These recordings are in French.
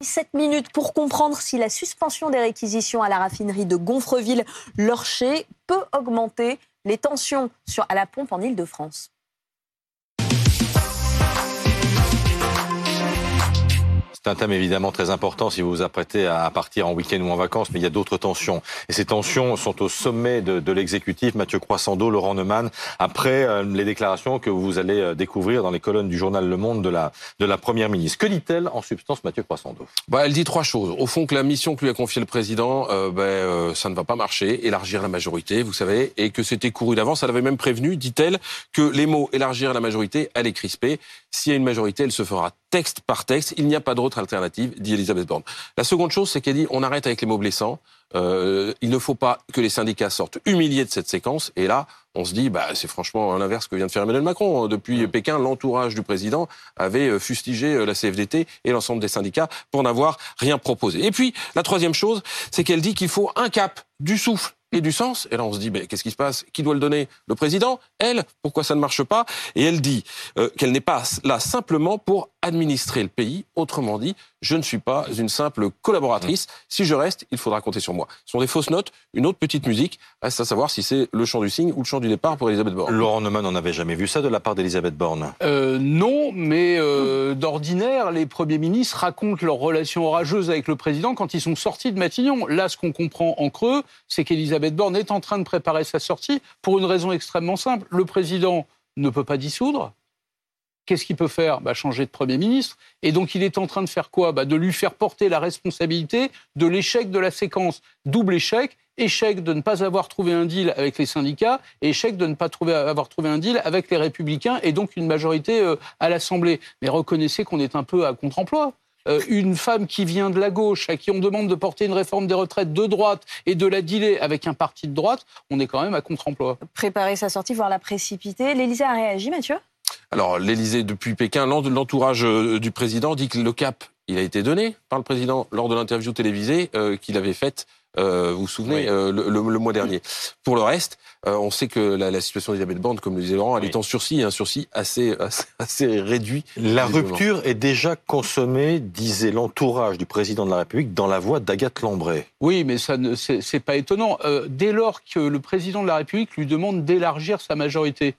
7 minutes pour comprendre si la suspension des réquisitions à la raffinerie de Gonfreville-Lorcher peut augmenter les tensions à la pompe en Ile-de-France. C'est un thème évidemment très important si vous vous apprêtez à partir en week-end ou en vacances, mais il y a d'autres tensions. Et ces tensions sont au sommet de, l'exécutif, Mathieu Croissando, Laurent Neumann, après euh, les déclarations que vous allez euh, découvrir dans les colonnes du journal Le Monde de la, Première ministre. Que dit-elle en substance, Mathieu Croissando? Bah, Elle dit trois choses. Au fond, que la mission que lui a confiée le président, euh, ben, ça ne va pas marcher, élargir la majorité, vous savez, et que c'était couru d'avance. Elle avait même prévenu, dit-elle, que les mots élargir la majorité allaient crisper. S'il y a une majorité, elle se fera texte par texte. Il n'y a pas d'autre alternative, dit Elisabeth Borne. La seconde chose, c'est qu'elle dit on arrête avec les mots blessants. Euh, il ne faut pas que les syndicats sortent humiliés de cette séquence. Et là, on se dit, bah, c'est franchement l'inverse que vient de faire Emmanuel Macron. Depuis Pékin, l'entourage du président avait euh, fustigé euh, la CFDT et l'ensemble des syndicats pour n'avoir rien proposé. Et puis, la troisième chose, c'est qu'elle dit qu'il faut un cap, du souffle et du sens. Et là, on se dit, mais qu'est-ce qui se passe? Qui doit le donner? Le président? Elle? Pourquoi ça ne marche pas? Et elle dit euh, qu'elle n'est pas là simplement pour administrer le pays. Autrement dit, je ne suis pas une simple collaboratrice. Si je reste, il faudra compter sur moi. Ce sont des fausses notes. Une autre petite musique. Reste à savoir si c'est le chant du signe ou le chant du départ pour Elisabeth Borne. Laurent Neumann, on n'avait jamais vu ça de la part d'Elisabeth Borne euh, Non, mais euh, d'ordinaire, les premiers ministres racontent leurs relations orageuses avec le président quand ils sont sortis de Matignon. Là, ce qu'on comprend en creux, c'est qu'Elisabeth Borne est en train de préparer sa sortie pour une raison extrêmement simple. Le président ne peut pas dissoudre. Qu'est-ce qu'il peut faire? Bah, Changer de Premier ministre. Et donc, il est en train de faire quoi? Bah, De lui faire porter la responsabilité de l'échec de la séquence. Double échec. Échec de ne pas avoir trouvé un deal avec les syndicats échec de ne pas avoir trouvé un deal avec les républicains et donc une majorité euh, à l'Assemblée. Mais reconnaissez qu'on est un peu à contre-emploi. Euh, une femme qui vient de la gauche, à qui on demande de porter une réforme des retraites de droite et de la dealer avec un parti de droite, on est quand même à contre-emploi. Préparer sa sortie, voire la précipiter. L'Élysée a réagi, Mathieu? Alors, l'Élysée, depuis Pékin, l'entourage euh, du président dit que le cap, il a été donné par le président lors de l'interview télévisée euh, qu'il avait faite euh, vous vous souvenez, Oui. euh, le, le- le mois dernier. Pour le reste, euh, on sait que la, la situation d'Elisabeth Borne, comme le disait Laurent, elle Oui. est en sursis, un sursis assez, assez, assez réduit. La rupture est déjà consommée, disait l'entourage du président de la République, dans la voix d'Agathe Lambray. Oui, mais ça ne c'est pas étonnant. Euh, dès lors que le président de la République lui demande d'élargir sa majorité,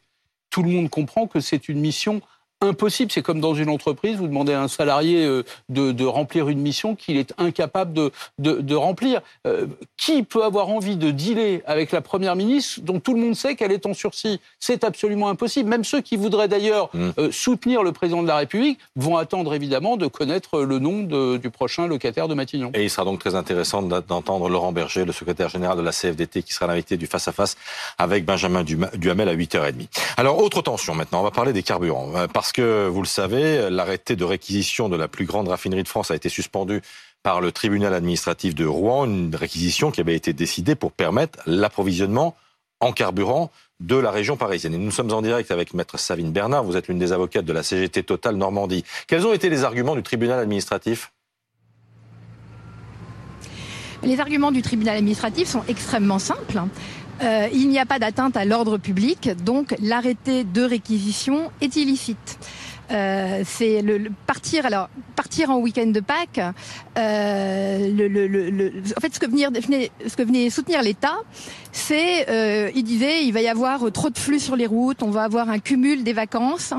tout le monde comprend que c'est une mission impossible. C'est comme dans une entreprise, vous demandez à un salarié euh, de, de remplir une mission qu'il est incapable de, de, de remplir. Euh, qui peut avoir envie de dealer avec la première ministre dont tout le monde sait qu'elle est en sursis? C'est absolument impossible. Même ceux qui voudraient d'ailleurs Mm. euh, soutenir le président de la République vont attendre évidemment de connaître le nom de- du prochain locataire de Matignon. Et il sera donc très intéressant d'entendre Laurent Berger, le secrétaire général de la CFDT, qui sera l'invité du face-à-face avec Benjamin Duhamel à 8h30. Alors, autre tension maintenant, on va parler des carburants. Euh, Parce que, vous le savez, l'arrêté de réquisition de la plus grande raffinerie de France a été suspendu par le tribunal administratif de Rouen, une réquisition qui avait été décidée pour permettre l'approvisionnement en carburant de la région parisienne. Nous sommes en direct avec Maître Savine Bernard, vous êtes l'une des avocates de la CGT Total Normandie. Quels ont été les arguments du tribunal administratif? Les arguments du tribunal administratif sont extrêmement simples. Euh, il n'y a pas d'atteinte à l'ordre public, donc l'arrêté de réquisition est illicite. Euh, c'est le, le partir alors partir en week-end de Pâques. euh, le, en fait, ce que ce que venait soutenir l'État, c'est euh, il disait il va y avoir trop de flux sur les routes, on va avoir un cumul des vacances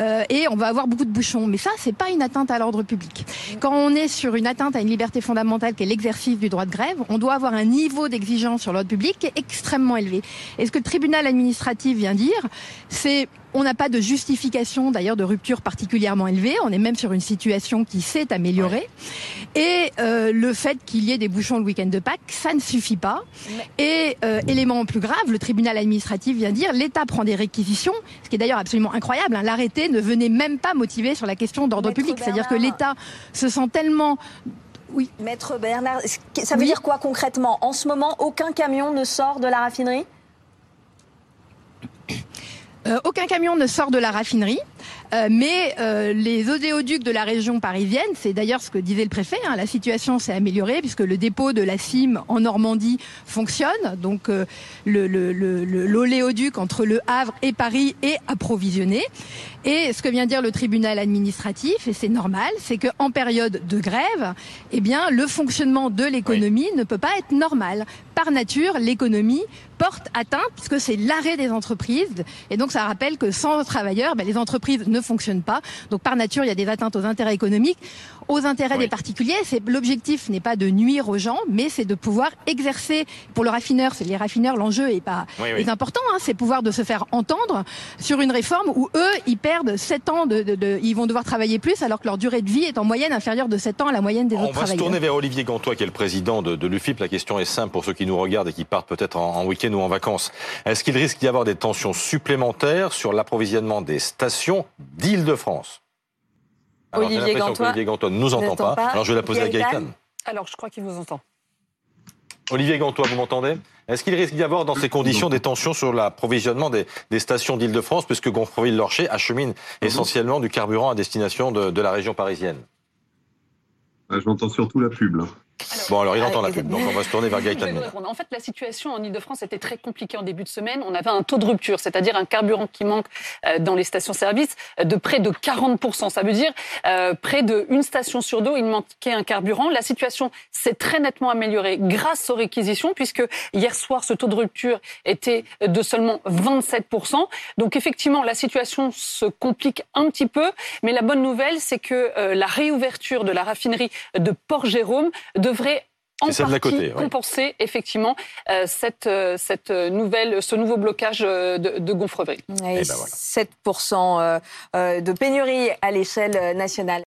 euh, et on va avoir beaucoup de bouchons. Mais ça, c'est pas une atteinte à l'ordre public. Quand on est sur une atteinte à une liberté fondamentale qui est l'exercice du droit de grève, on doit avoir un niveau d'exigence sur l'ordre public qui est extrêmement élevé. Et ce que le tribunal administratif vient dire, c'est on n'a pas de justification d'ailleurs de rupture particulièrement élevée. On est même sur une situation qui s'est améliorée. Et euh, le fait qu'il y ait des bouchons le week-end de Pâques, ça ne suffit pas. Et euh, élément plus grave, le tribunal administratif vient dire l'État prend des réquisitions, ce qui est d'ailleurs absolument incroyable. hein. L'arrêté ne venait même pas motiver sur la question d'ordre public. C'est-à-dire que l'État se sent tellement oui. Maître Bernard, ça veut Oui. dire quoi concrètement? En ce moment, aucun camion ne sort de la raffinerie? Euh, aucun camion ne sort de la raffinerie. Euh, mais euh, les odéoducs de la région parisienne, c'est d'ailleurs ce que disait le préfet, hein, la situation s'est améliorée puisque le dépôt de la CIM en Normandie fonctionne. Donc euh, l'oléoduc le, le, entre le Havre et Paris est approvisionné. Et ce que vient dire le tribunal administratif, et c'est normal, c'est qu'en période de grève, eh bien, le fonctionnement de l'économie oui. ne peut pas être normal. Par nature, l'économie porte atteinte puisque c'est l'arrêt des entreprises. Et donc, ça rappelle que sans travailleurs, ben, les entreprises ne fonctionnent pas. Donc, par nature, il y a des atteintes aux intérêts économiques, aux intérêts oui. des particuliers. C'est l'objectif n'est pas de nuire aux gens, mais c'est de pouvoir exercer. Pour le raffineur, c'est les raffineurs, l'enjeu est pas oui, est important. Hein, c'est pouvoir de se faire entendre sur une réforme où eux, ils perdent 7 ans de, de, de, ils vont devoir travailler plus alors que leur durée de vie est en moyenne inférieure de 7 ans à la moyenne des On autres travailleurs. On va se tourner vers Olivier Gantois, qui est le président de, de l'UFIP. La question est simple pour ceux qui nous regardent et qui partent peut-être en, en week-end ou en vacances. Est-ce qu'il risque d'y avoir des tensions supplémentaires sur l'approvisionnement des stations d'Île-de-France? Alors, Olivier Gantois, Olivier Gantois ne nous entend pas. pas. Alors je vais la poser à Gaëtan. Alors, je crois qu'il vous entend. Olivier Gantois, vous m'entendez? Est-ce qu'il risque d'y avoir dans ces conditions des tensions sur l'approvisionnement des, des, stations d'Île-de-France, puisque Gonfreville-Lorcher achemine essentiellement du carburant à destination de, de la région parisienne? J'entends surtout la pub. Là. Bon, alors il entend la pub, donc on va se tourner vers Gaëtan. En fait, la situation en Ile-de-France était très compliquée en début de semaine. On avait un taux de rupture, c'est-à-dire un carburant qui manque dans les stations-service de près de 40%. Ça veut dire euh, près d'une station sur deux, il manquait un carburant. La situation s'est très nettement améliorée grâce aux réquisitions, puisque hier soir, ce taux de rupture était de seulement 27%. Donc effectivement, la situation se complique un petit peu, mais la bonne nouvelle, c'est que euh, la réouverture de la raffinerie de Port-Jérôme devrait en partie côté, compenser ouais. effectivement euh, cette, euh, cette nouvelle, ce nouveau blocage de, de Gonfreville. Et, Et ben voilà. 7% de pénurie à l'échelle nationale.